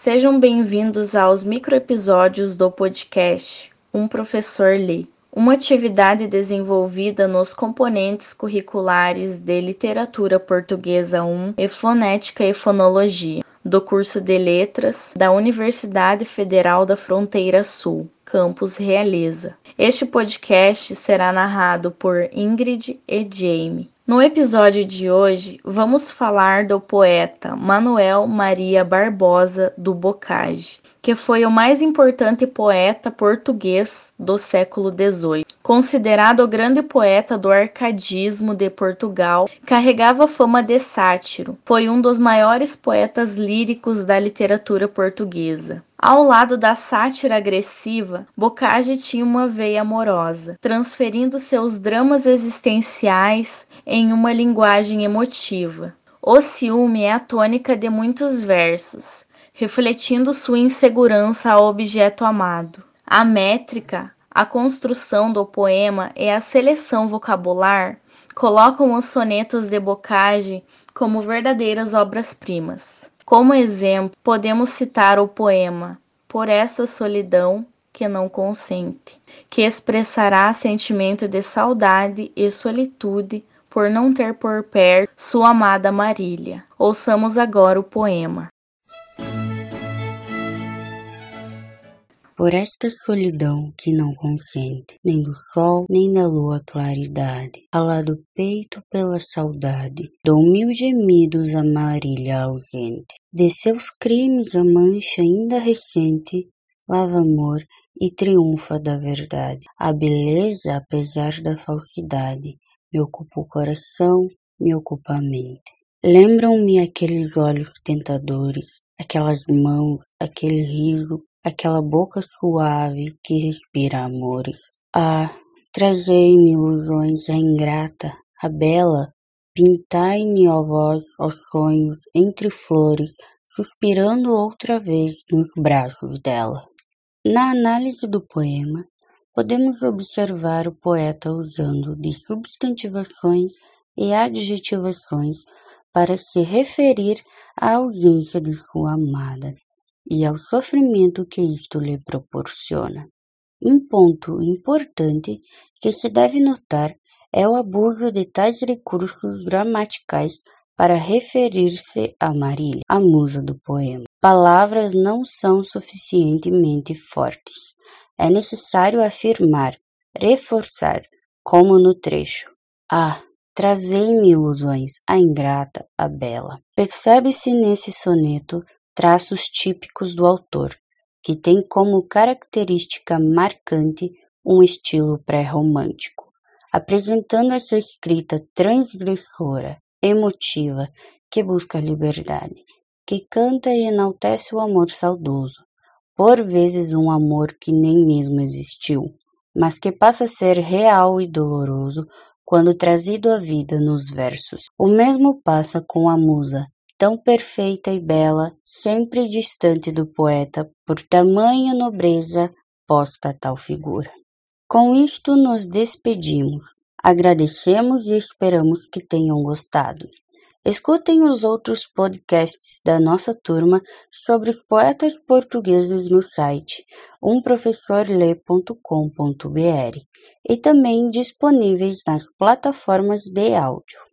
Sejam bem-vindos aos microepisódios do podcast Um Professor Lê, uma atividade desenvolvida nos componentes curriculares de Literatura Portuguesa 1 e Fonética e Fonologia, do curso de Letras da Universidade Federal da Fronteira Sul, campus Realeza. Este podcast será narrado por Ingrid e Jamie. No episódio de hoje, vamos falar do poeta Manuel Maria Barbosa do Bocage, que foi o mais importante poeta português do século XVIII. Considerado o grande poeta do arcadismo de Portugal, carregava fama de sátiro. Foi um dos maiores poetas líricos da literatura portuguesa. Ao lado da sátira agressiva, Bocage tinha uma veia amorosa, transferindo seus dramas existenciais em uma linguagem emotiva. O ciúme é a tônica de muitos versos, refletindo sua insegurança ao objeto amado. A métrica, a construção do poema e a seleção vocabular colocam os sonetos de Bocage como verdadeiras obras-primas. Como exemplo, podemos citar o poema Por essa solidão que não consente, que expressará sentimento de saudade e solitude por não ter por perto sua amada Marília. Ouçamos agora o poema. Por esta solidão que não consente, nem do sol, nem da lua claridade, calado peito pela saudade, dou mil gemidos a Marília ausente. De seus crimes a mancha ainda recente, lava amor e triunfa da verdade. A beleza, apesar da falsidade, me ocupa o coração, me ocupa a mente. Lembram-me aqueles olhos tentadores, aquelas mãos, aquele riso aquela boca suave que respira amores. Ah, trazei-me ilusões, a ingrata, a bela, pintai-me, ó vós, os sonhos, entre flores, suspirando outra vez nos braços dela. Na análise do poema, podemos observar o poeta usando de substantivações e adjetivações para se referir à ausência de sua amada e ao sofrimento que isto lhe proporciona. Um ponto importante que se deve notar é o abuso de tais recursos gramaticais para referir-se a Marília, a musa do poema. Palavras não são suficientemente fortes. É necessário afirmar, reforçar, como no trecho. Ah, trazei-me ilusões, a ingrata, a bela. Percebe-se nesse soneto traços típicos do autor, que tem como característica marcante um estilo pré-romântico, apresentando essa escrita transgressora, emotiva, que busca a liberdade, que canta e enaltece o amor saudoso, por vezes um amor que nem mesmo existiu, mas que passa a ser real e doloroso quando trazido à vida nos versos. O mesmo passa com a musa, tão perfeita e bela, sempre distante do poeta, por tamanha nobreza posta a tal figura. Com isto nos despedimos. Agradecemos e esperamos que tenham gostado. Escutem os outros podcasts da nossa turma sobre os poetas portugueses no site umprofessorle.com.br e também disponíveis nas plataformas de áudio.